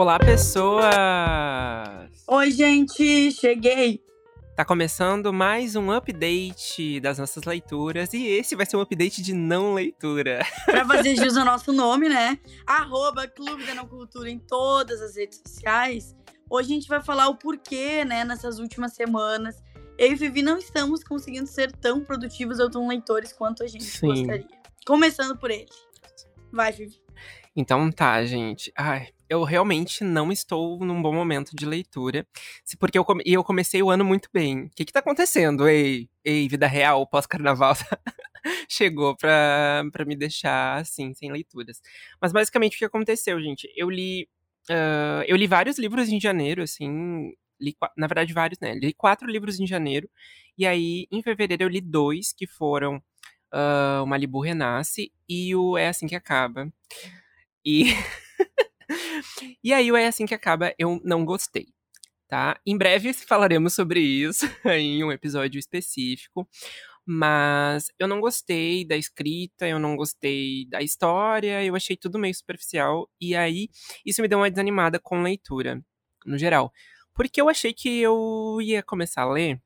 Olá, pessoas! Oi, gente, cheguei! Tá começando mais um update das nossas leituras e esse vai ser um update de não leitura. Pra fazer jus ao nosso nome, né? Arroba Clube da Não Cultura em todas as redes sociais. Hoje a gente vai falar o porquê, né, nessas últimas semanas. Eu e Vivi não estamos conseguindo ser tão produtivos ou tão leitores quanto a gente Sim. gostaria. Começando por ele. Vai, Vivi. Então tá, gente. Ai, eu realmente não estou num bom momento de leitura. Porque eu, come- eu comecei o ano muito bem. O que que tá acontecendo? Ei, ei, vida real, pós-carnaval chegou pra, pra me deixar assim, sem leituras. Mas basicamente o que aconteceu, gente? Eu li. ah, eu li vários livros em janeiro, assim. Li, na verdade, vários, né? Li quatro livros em janeiro. E aí, em fevereiro, eu li dois, que foram ah, O Malibu Renasce e o É Assim Que Acaba. E. e aí, É Assim Que Acaba, eu não gostei. Tá? Em breve falaremos sobre isso em um episódio específico. Mas eu não gostei da escrita, eu não gostei da história, eu achei tudo meio superficial. E aí, isso me deu uma desanimada com leitura, no geral. Porque eu achei que eu ia começar a ler.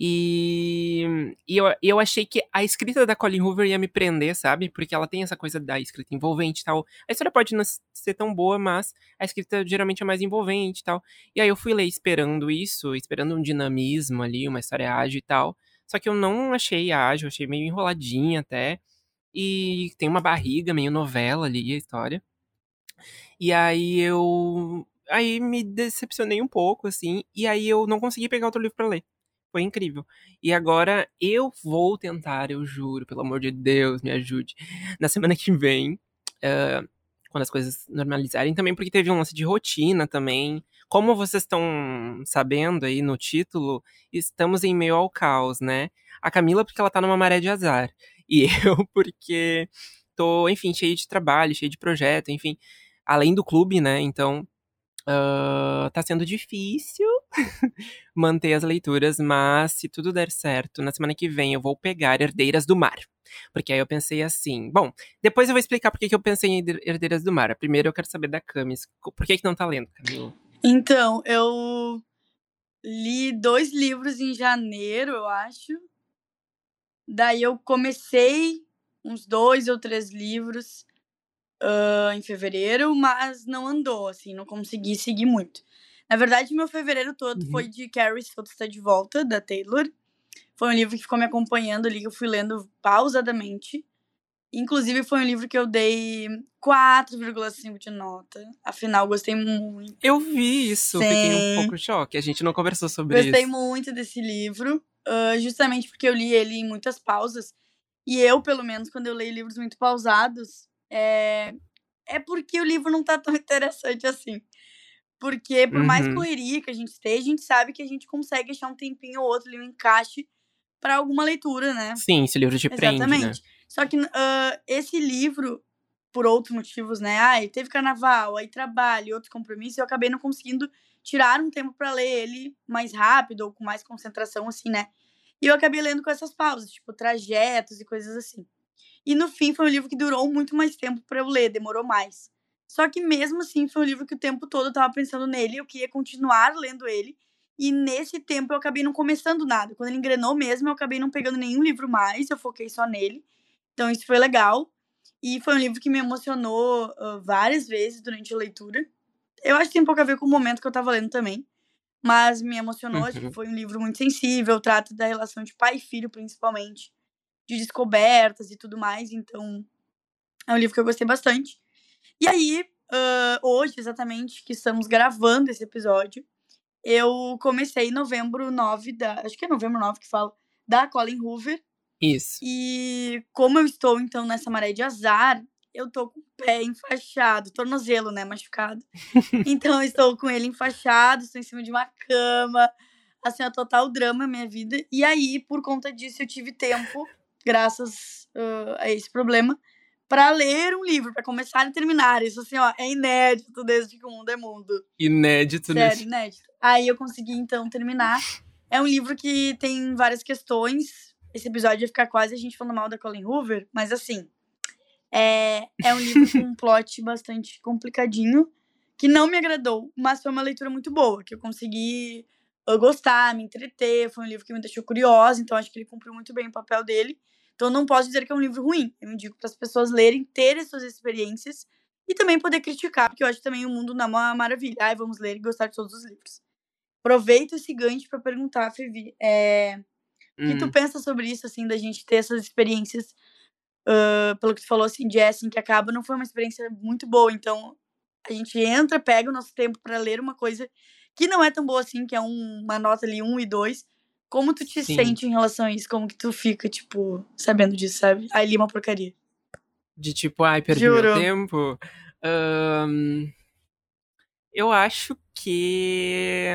E, e eu, eu achei que a escrita da Colin Hoover ia me prender, sabe? Porque ela tem essa coisa da escrita envolvente e tal. A história pode não ser tão boa, mas a escrita geralmente é mais envolvente e tal. E aí eu fui ler esperando isso, esperando um dinamismo ali, uma história ágil e tal. Só que eu não achei ágil, achei meio enroladinha até. E tem uma barriga, meio novela ali a história. E aí eu. Aí me decepcionei um pouco, assim. E aí eu não consegui pegar outro livro pra ler. Foi incrível. E agora eu vou tentar, eu juro, pelo amor de Deus, me ajude. Na semana que vem, eh, quando as coisas normalizarem, também porque teve um lance de rotina também. Como vocês estão sabendo aí no título, estamos em meio ao caos, né? A Camila, porque ela tá numa maré de azar. E eu, porque tô, enfim, cheio de trabalho, cheio de projeto, enfim. Além do clube, né? Então, ah, tá sendo difícil manter as leituras, mas se tudo der certo, na semana que vem eu vou pegar Herdeiras do Mar. Porque aí eu pensei assim. Bom, depois eu vou explicar por que eu pensei em Herde- Herdeiras do Mar. Primeiro eu quero saber da Camis. Por que, que não tá lendo, Camila? Então, eu li dois livros em janeiro, eu acho. Daí eu comecei uns dois ou três livros ah, em fevereiro, mas não andou, assim, não consegui seguir muito. Na verdade, meu fevereiro todo Uhum. foi de Carrie Souto Está de Volta, da Taylor. Foi um livro que ficou me acompanhando ali, que eu fui lendo pausadamente. Inclusive, foi um livro que eu dei 4,5 de nota. Afinal, gostei muito. Eu vi isso, fiquei um pouco em choque. A gente não conversou sobre Gostei isso. muito desse livro, ah, justamente porque eu li ele em muitas pausas. E eu, pelo menos, quando eu leio livros muito pausados, é, é porque o livro não tá tão interessante assim. Porque, por mais Uhum. correria que a gente esteja, a gente sabe que a gente consegue achar um tempinho ou outro ali, um encaixe para alguma leitura, né? Sim, esse livro te prende, né? Exatamente. Só que ah, esse livro, por outros motivos, né? Ai, teve carnaval, aí trabalho, outros compromissos, eu acabei não conseguindo tirar um tempo pra ler ele mais rápido ou com mais concentração, assim, né? E eu acabei lendo com essas pausas, tipo, trajetos e coisas assim. E no fim foi um livro que durou muito mais tempo pra eu ler, demorou mais. Só que mesmo assim foi um livro que o tempo todo eu tava pensando nele, eu queria continuar lendo ele. E nesse tempo eu acabei não começando nada. Quando ele engrenou mesmo, eu acabei não pegando nenhum livro mais, eu foquei só nele. Então isso foi legal. E foi um livro que me emocionou ah, várias vezes durante a leitura. Eu acho que tem um pouco a ver com o momento que eu tava lendo também. Mas me emocionou, que Uhum. foi um livro muito sensível, trata da relação de pai e filho, principalmente. De descobertas e tudo mais. Então, é um livro que eu gostei bastante. E aí, ah, hoje, exatamente, que estamos gravando esse episódio, eu comecei em novembro 9 da. Acho que é novembro 9 que fala, da Colin Hoover. Isso. E como eu estou, então, nessa maré de azar, eu tô com o pé enfaixado, tornozelo, né, machucado. então, eu estou com ele enfaixado, estou em cima de uma cama. Assim, é total drama a minha vida. E aí, por conta disso, eu tive tempo, graças ah, a esse problema, para ler um livro, para começar e terminar. Isso, assim, ó, é inédito desde que o mundo é mundo. Inédito Sério, nesse. inédito. Aí eu consegui, então, terminar. É um livro que tem várias questões. Esse episódio ia ficar quase a gente falando mal da Colin Hoover, mas assim. É, é um livro com um plot bastante complicadinho. que não me agradou, mas foi uma leitura muito boa, que eu consegui gostar, me entreter, foi um livro que me deixou curiosa, então acho que ele cumpriu muito bem o papel dele. Então não posso dizer que é um livro ruim. Eu indico para as pessoas lerem, terem suas experiências e também poder criticar, porque eu acho também o mundo não é uma maravilha. Ai, vamos ler e gostar de todos os livros. Aproveito esse gancho para perguntar, Fevi, é, o que tu Hum. pensa sobre isso, assim, da gente ter essas experiências, uh, pelo que tu falou, assim, de que acaba, não foi uma experiência muito boa, então a gente entra, pega o nosso tempo para ler uma coisa que não é tão boa assim, que é um, uma nota ali, um e dois. Como tu te Sim. sente em relação a isso? Como que tu fica, tipo, sabendo disso, sabe? Ai, li uma porcaria. De tipo, ai, perdi Juro. meu tempo. Ahn, eu acho que.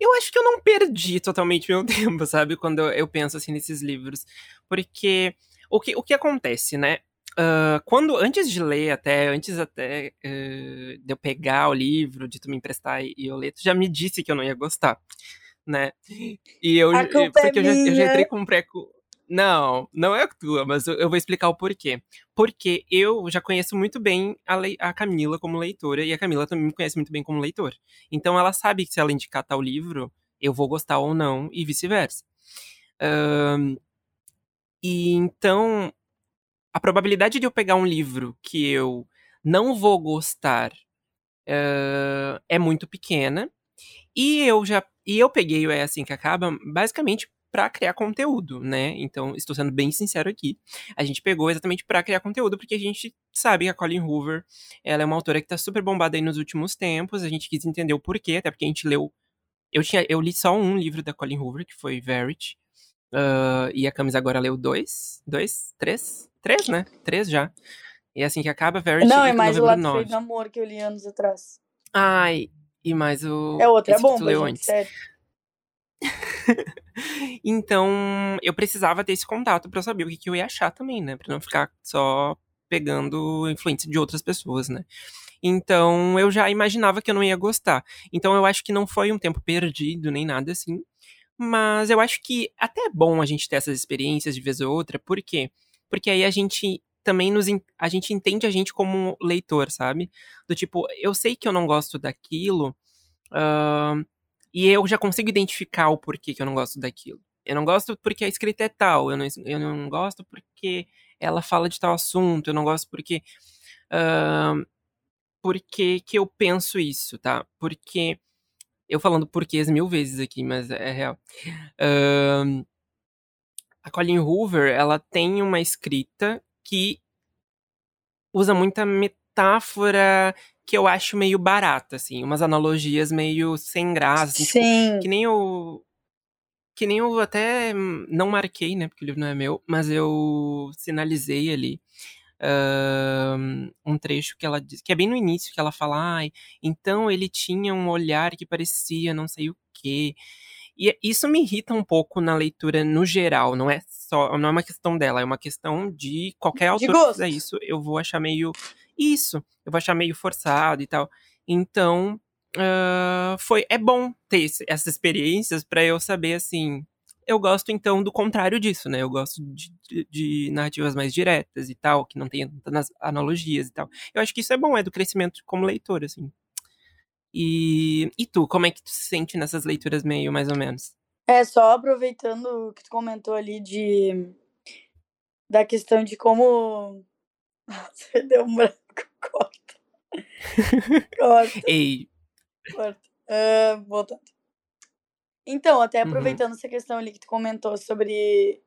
Eu acho que eu não perdi totalmente meu tempo, sabe? Quando eu, penso assim nesses livros. Porque o que, o que acontece, né? Ah, quando, antes de ler, até, antes até eh, de eu pegar o livro, de tu me emprestar e eu ler, tu já me disse que eu não ia gostar, né? E eu, A culpa porque é eu já, eu já entrei com um pré Não, não é tua, mas eu, eu vou explicar o porquê. Porque eu já conheço muito bem a, lei- a Camila como leitora, e a Camila também me conhece muito bem como leitor. Então ela sabe que se ela indicar tal livro, eu vou gostar ou não, e vice-versa. Ahn, e então, a probabilidade de eu pegar um livro que eu não vou gostar ah, é muito pequena. E eu já. E eu peguei o É Assim Que Acaba basicamente pra criar conteúdo, né? Então, estou sendo bem sincero aqui. A gente pegou exatamente pra criar conteúdo, porque a gente sabe que a Colin Hoover ela é uma autora que tá super bombada aí nos últimos tempos. A gente quis entender o porquê, até porque a gente leu. Eu, tinha, eu li só um livro da Colin Hoover, que foi Verity. Ah, e a Camis agora leu dois? Dois? Três? Três, né? Três já. E assim que acaba, Verity Não, é mais o lado 9. feio do amor que eu li anos atrás. Ai, e mais o. É outra, é gente, antes. sério. Então, eu precisava ter esse contato pra eu saber o que, que eu ia achar também, né? Pra não ficar só pegando influência de outras pessoas, né? Então, eu já imaginava que eu não ia gostar. Então, eu acho que não foi um tempo perdido, nem nada assim. Mas eu acho que até é bom a gente ter essas experiências de vez ou outra. Por quê? Porque aí a gente também nos. A gente entende a gente como leitor, sabe? Do tipo, eu sei que eu não gosto daquilo. ahn, e eu já consigo identificar o porquê que eu não gosto daquilo. Eu não gosto porque a escrita é tal. Eu não, eu não gosto porque ela fala de tal assunto. Eu não gosto porque. ahn, porque que eu penso isso, tá? Porque. Eu falando porquês mil vezes aqui, mas é real. Ahn, a Colleen Hoover, ela tem uma escrita que usa muita metáfora que eu acho meio barata, assim. Umas analogias meio sem graça, assim, tipo, Sim. que nem eu. Que nem eu até não marquei, né? Porque o livro não é meu, mas eu sinalizei ali ahn, um trecho que ela diz, que é bem no início, que ela fala, ai, então ele tinha um olhar que parecia não sei o quê. E isso me irrita um pouco na leitura no geral, não é só, não é uma questão dela, é uma questão de qualquer autor que fizer isso, eu vou achar meio isso, eu vou achar meio forçado e tal. Então, ah, foi é bom ter esse- essas experiências pra eu saber assim, eu gosto então do contrário disso, né? Eu gosto de, de- de narrativas mais diretas e tal, que não tenha tantas analogias e tal. Eu acho que isso é bom, é do crescimento como leitor, assim. E, e tu, como é que tu se sente nessas leituras meio mais ou menos? É, só aproveitando o que tu comentou ali de. Da questão de como. Você deu um branco, corta. Corta, Ei, corta. Ah, voltando. Então, até Uhum. aproveitando essa questão ali que tu comentou sobre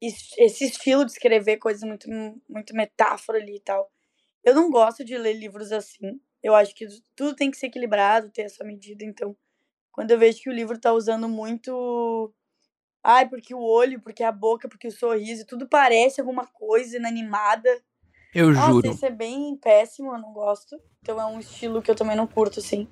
es- esse estilo de escrever coisas muito, muito metáfora ali e tal. Eu não gosto de ler livros assim. Eu acho que tudo tem que ser equilibrado, ter a sua medida. Então, quando eu vejo que o livro tá usando muito. Ai, porque o olho, porque a boca, porque o sorriso, tudo parece alguma coisa inanimada. eu Nossa, juro. isso é bem péssimo, eu não gosto. Então é um estilo que eu também não curto, assim.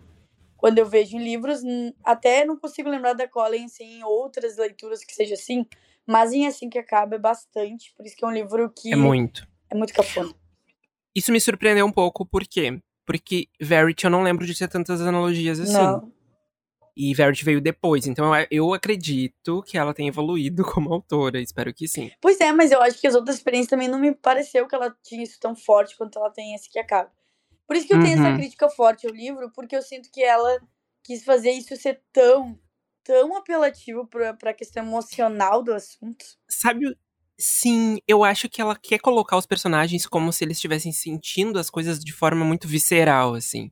Quando eu vejo em livros, até não consigo lembrar da Colin assim, em outras leituras que seja assim, mas em Assim Que Acaba é bastante, por isso que é um livro que É muito. é muito cafona. Isso me surpreendeu um pouco, por quê? Porque Verity eu não lembro de ter tantas analogias assim. Não. E Verity veio depois, então eu- acredito que ela tem evoluído como autora, espero que sim. Pois é, mas eu acho que as outras experiências também não me pareceu que ela tinha isso tão forte quanto ela tem esse que acaba. Por isso que eu tenho essa Uhum. crítica forte ao livro, porque eu sinto que ela quis fazer isso ser tão, tão apelativo pra, pra questão emocional do assunto. Sabe, sim, eu acho que ela quer colocar os personagens como se eles estivessem sentindo as coisas de forma muito visceral, assim.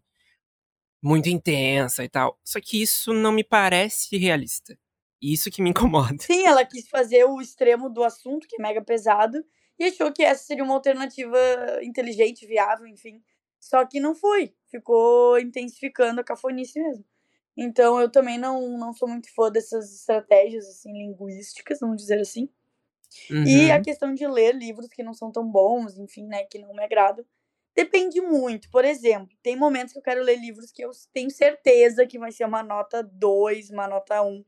Muito intensa e tal. Só que isso não me parece realista. Isso que me incomoda. Sim, ela quis fazer o extremo do assunto, que é mega pesado, e achou que essa seria uma alternativa inteligente, viável, enfim. Só que não foi. Ficou intensificando a cafonice mesmo. Então eu também não, não sou muito fã dessas estratégias assim linguísticas, vamos dizer assim. E a Uhum. questão de ler livros que não são tão bons, enfim, né, que não me agradam, depende muito. Por exemplo, tem momentos que eu quero ler livros que eu tenho certeza que vai ser uma nota 2, uma nota 1.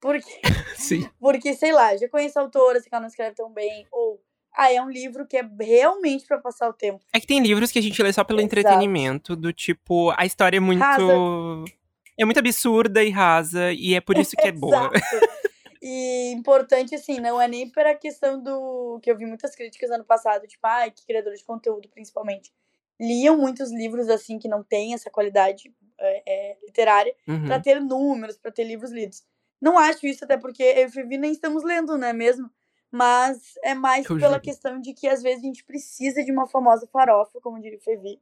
Porque, Sim. porque sei lá, já conheço a autora, sei que ela não escreve tão bem, ou ah, é um livro que é realmente pra passar o tempo. É que tem livros que a gente lê só pelo Exato. entretenimento, do tipo, a história é muito. Rasa. É muito absurda e rasa, e é por isso que é boa. E importante, assim, não é nem pela questão do. que eu vi muitas críticas ano passado, tipo, ai, que criadores de conteúdo, principalmente. Liam muitos livros, assim, que não têm essa qualidade é, é, literária, Uhum. pra ter números, pra ter livros lidos. Não acho isso, até porque eu e Fevi nem estamos lendo, não é mesmo? Mas é mais Eu pela juro. questão de que às vezes a gente precisa de uma famosa farofa, como diria o Fevi,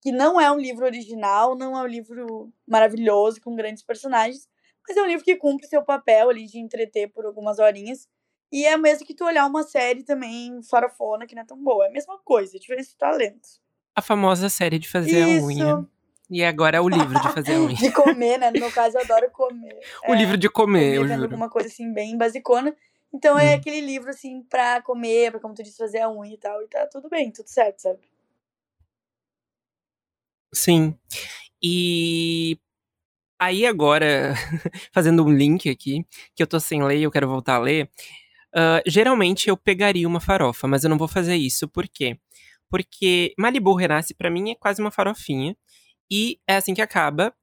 que não é um livro original, não é um livro maravilhoso, com grandes personagens, mas é um livro que cumpre seu papel ali de entreter por algumas horinhas. E é mesmo que tu olhar uma série também farofona, que não é tão boa. É a mesma coisa, a diferença de talentos. A famosa série de fazer a unha. Isso, E agora é o livro de fazer a unha. de comer, né? No meu caso, eu adoro comer. O É, livro de comer, eu juro. alguma coisa assim, bem basicona. Então é Hum. aquele livro, assim, pra comer, pra, como tu disse, fazer a unha e tal. E tá tudo bem, tudo certo, sabe? Sim. E aí agora, fazendo um link aqui, que eu tô sem ler e eu quero voltar a ler. ah, geralmente eu pegaria uma farofa, mas eu não vou fazer isso. Por quê? Porque Malibu Renasce, pra mim, é quase uma farofinha. E é assim que acaba.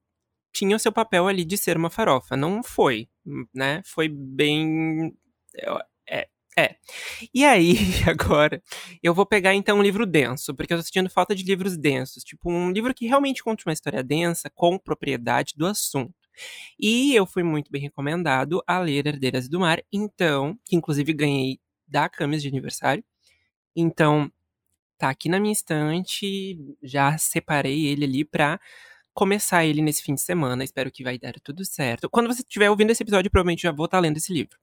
Tinha o seu papel ali de ser uma farofa. Não foi, né? Foi bem. É. É. E aí, agora, eu vou pegar então um livro denso, porque eu tô sentindo falta de livros densos. Tipo, um livro que realmente conte uma história densa, com propriedade do assunto. E eu fui muito bem recomendado a ler Herdeiras do Mar, então, que inclusive ganhei da Camis de aniversário. Então, tá aqui na minha estante, já separei ele ali pra começar ele nesse fim de semana. Espero que vai dar tudo certo. Quando você estiver ouvindo esse episódio, provavelmente já vou estar lendo esse livro.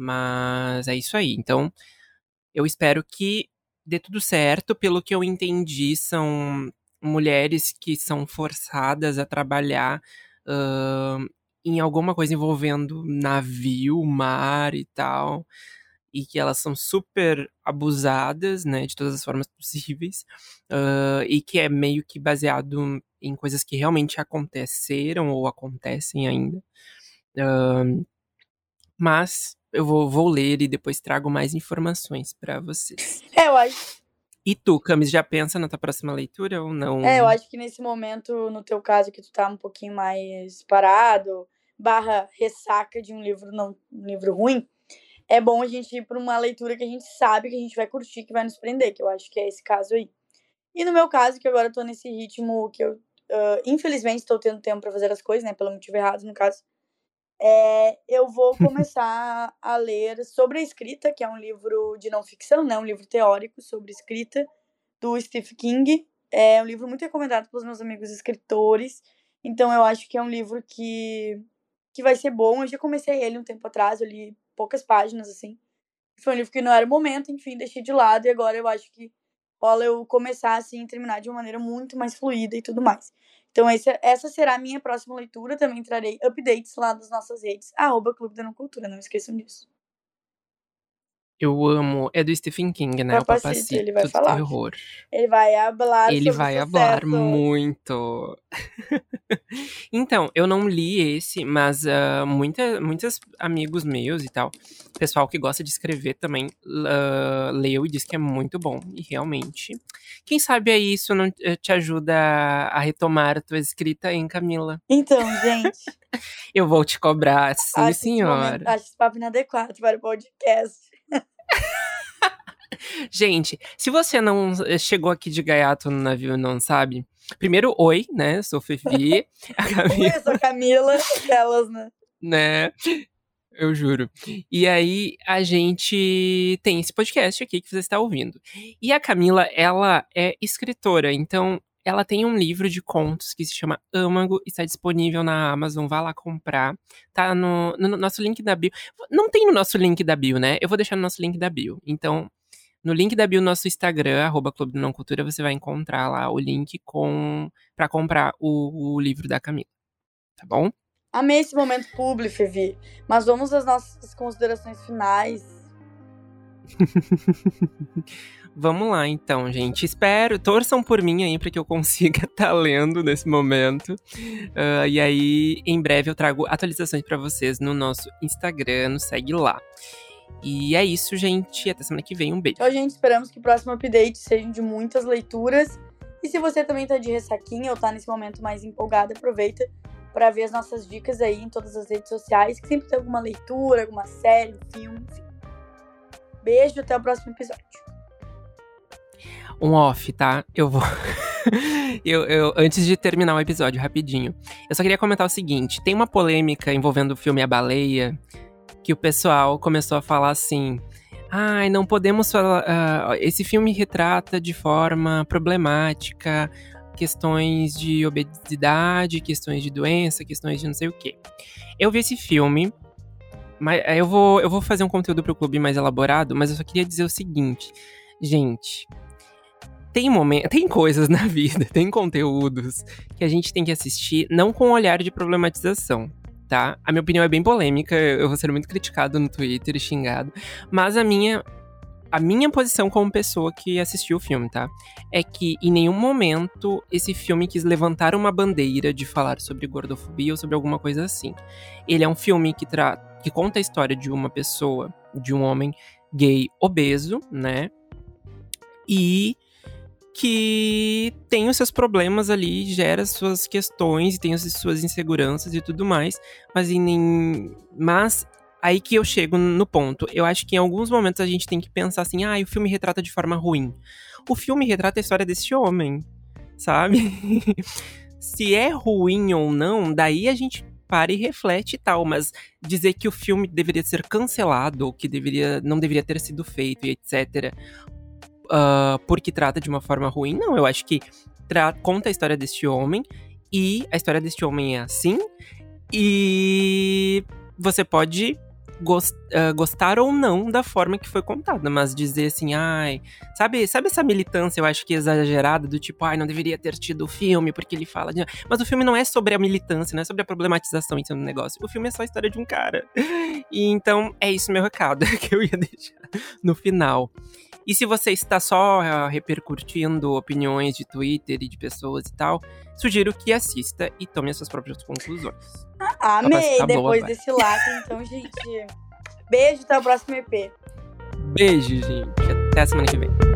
Mas é isso aí. Então, eu espero que dê tudo certo. Pelo que eu entendi, são mulheres que são forçadas a trabalhar ahn, em alguma coisa envolvendo navio, mar e tal. E que elas são super abusadas, né, de todas as formas possíveis. ah, e que é meio que baseado em coisas que realmente aconteceram ou acontecem ainda. Ahn, mas eu vou, vou ler e depois trago mais informações pra vocês. É, eu acho, E tu, Camis, já pensa na tua próxima leitura ou não? é, eu acho que nesse momento, no teu caso, que tu tá um pouquinho mais parado, barra ressaca de um livro, não, um livro ruim, é bom a gente ir pra uma leitura que a gente sabe que a gente vai curtir, que vai nos prender, que eu acho que é esse caso aí. E no meu caso, que agora eu tô nesse ritmo que eu, ah, infelizmente, estou tendo tempo pra fazer as coisas, né, pelo motivo errado, no caso, é, eu vou começar a ler sobre a escrita, que é um livro de não ficção, né, um livro teórico sobre escrita, do Stephen King. É um livro muito recomendado pelos meus amigos escritores. Então eu acho que é um livro que, que vai ser bom. Eu já comecei ele um tempo atrás, eu li poucas páginas, assim. Foi um livro que não era o momento, enfim, deixei de lado. E agora eu acho que rola eu começar, assim, terminar de uma maneira muito mais fluida e tudo mais. Então esse, essa será a minha próxima leitura. Também trarei updates lá das nossas redes. Arroba Clube da Cultura, não esqueçam disso. Eu amo. É do Stephen King, né? O Papacito, Papacito ele vai falar. terror. Ele vai hablar Ele sobre vai hablar muito. então, eu não li esse, mas ah, muita, muitos amigos meus e tal, pessoal que gosta de escrever também, ah, leu e disse que é muito bom. E realmente, quem sabe aí isso não eh, te ajuda a retomar a tua escrita, hein, Camila? Então, gente, Eu vou te cobrar, sim, acho esse, senhora. momento, acho esse papo inadequado para o podcast. Gente, se você não eh, chegou aqui de gaiato no navio e não sabe, primeiro, oi, né? Sou Fefi. a Camila. Oi, sou Camila, aquelas, né? Né? Eu juro. E aí, a gente tem esse podcast aqui que você está ouvindo. E a Camila, ela é escritora, então ela tem um livro de contos que se chama Âmago, está disponível na Amazon, vá lá comprar. Tá no, no, nosso link da bio. Não tem no nosso link da bio, né? Eu vou deixar no nosso link da bio. Então, no link da bio, nosso Instagram, arroba Clube do Não Cultura, você vai encontrar lá o link com para comprar o, o, livro da Camila. Tá bom? Amei esse momento público, Fevi. Mas vamos às nossas considerações finais. Vamos lá, então, gente. Espero, torçam por mim aí para que eu consiga estar tá lendo nesse momento. Uh, e aí, em breve, eu trago atualizações para vocês no nosso Instagram. Segue lá. E é isso, gente. Até semana que vem. Um beijo. Então, gente, esperamos que o próximo update seja de muitas leituras. E se você também tá de ressaquinha ou tá nesse momento mais empolgado, aproveita para ver as nossas dicas aí em todas as redes sociais, que sempre tem alguma leitura, alguma série, filme, enfim. Beijo, até o próximo episódio. Um off, tá? Eu vou. eu, eu, antes de terminar o episódio, rapidinho. Eu só queria comentar o seguinte: tem uma polêmica envolvendo o filme A Baleia que o pessoal começou a falar assim. Ai, não podemos falar. Uh, esse filme retrata de forma problemática questões de obesidade, questões de doença, questões de não sei o quê. Eu vi esse filme, mas eu vou, eu vou fazer um conteúdo para o clube mais elaborado, mas eu só queria dizer o seguinte, gente. Tem momento, tem coisas na vida, tem conteúdos que a gente tem que assistir não com um olhar de problematização, tá? A minha opinião é bem polêmica, eu vou ser muito criticado no Twitter e xingado, mas a minha a minha posição como pessoa que assistiu o filme, tá? É que em nenhum momento esse filme quis levantar uma bandeira de falar sobre gordofobia ou sobre alguma coisa assim. Ele é um filme que, tra que conta a história de uma pessoa, de um homem gay obeso, né? E que tem os seus problemas ali, gera suas questões, tem as suas inseguranças e tudo mais, mas em, mas aí que eu chego no ponto. Eu acho que em alguns momentos a gente tem que pensar assim, ah, o filme retrata de forma ruim. O filme retrata a história desse homem, sabe? Se é ruim ou não, daí a gente para e reflete e tal, mas dizer que o filme deveria ser cancelado, que deveria, não deveria ter sido feito e etc., uh, porque trata de uma forma ruim. Não, eu acho que conta a história deste homem e a história deste homem é assim. E você pode gost, uh, gostar ou não da forma que foi contada, mas dizer assim, ai, sabe, sabe essa militância, eu acho que exagerada, do tipo, ai, não deveria ter tido o filme, porque ele fala de. Mas o filme não é sobre a militância, não é sobre a problematização em cima do negócio. O filme é só a história de um cara. E então é isso meu recado que eu ia deixar no final. E se você está só uh, repercutindo opiniões de Twitter e de pessoas e tal, sugiro que assista e tome as suas próprias conclusões. Ah, amei tá depois desse lado, então, gente. Beijo, até o próximo EP. Beijo, gente. Até a semana que vem.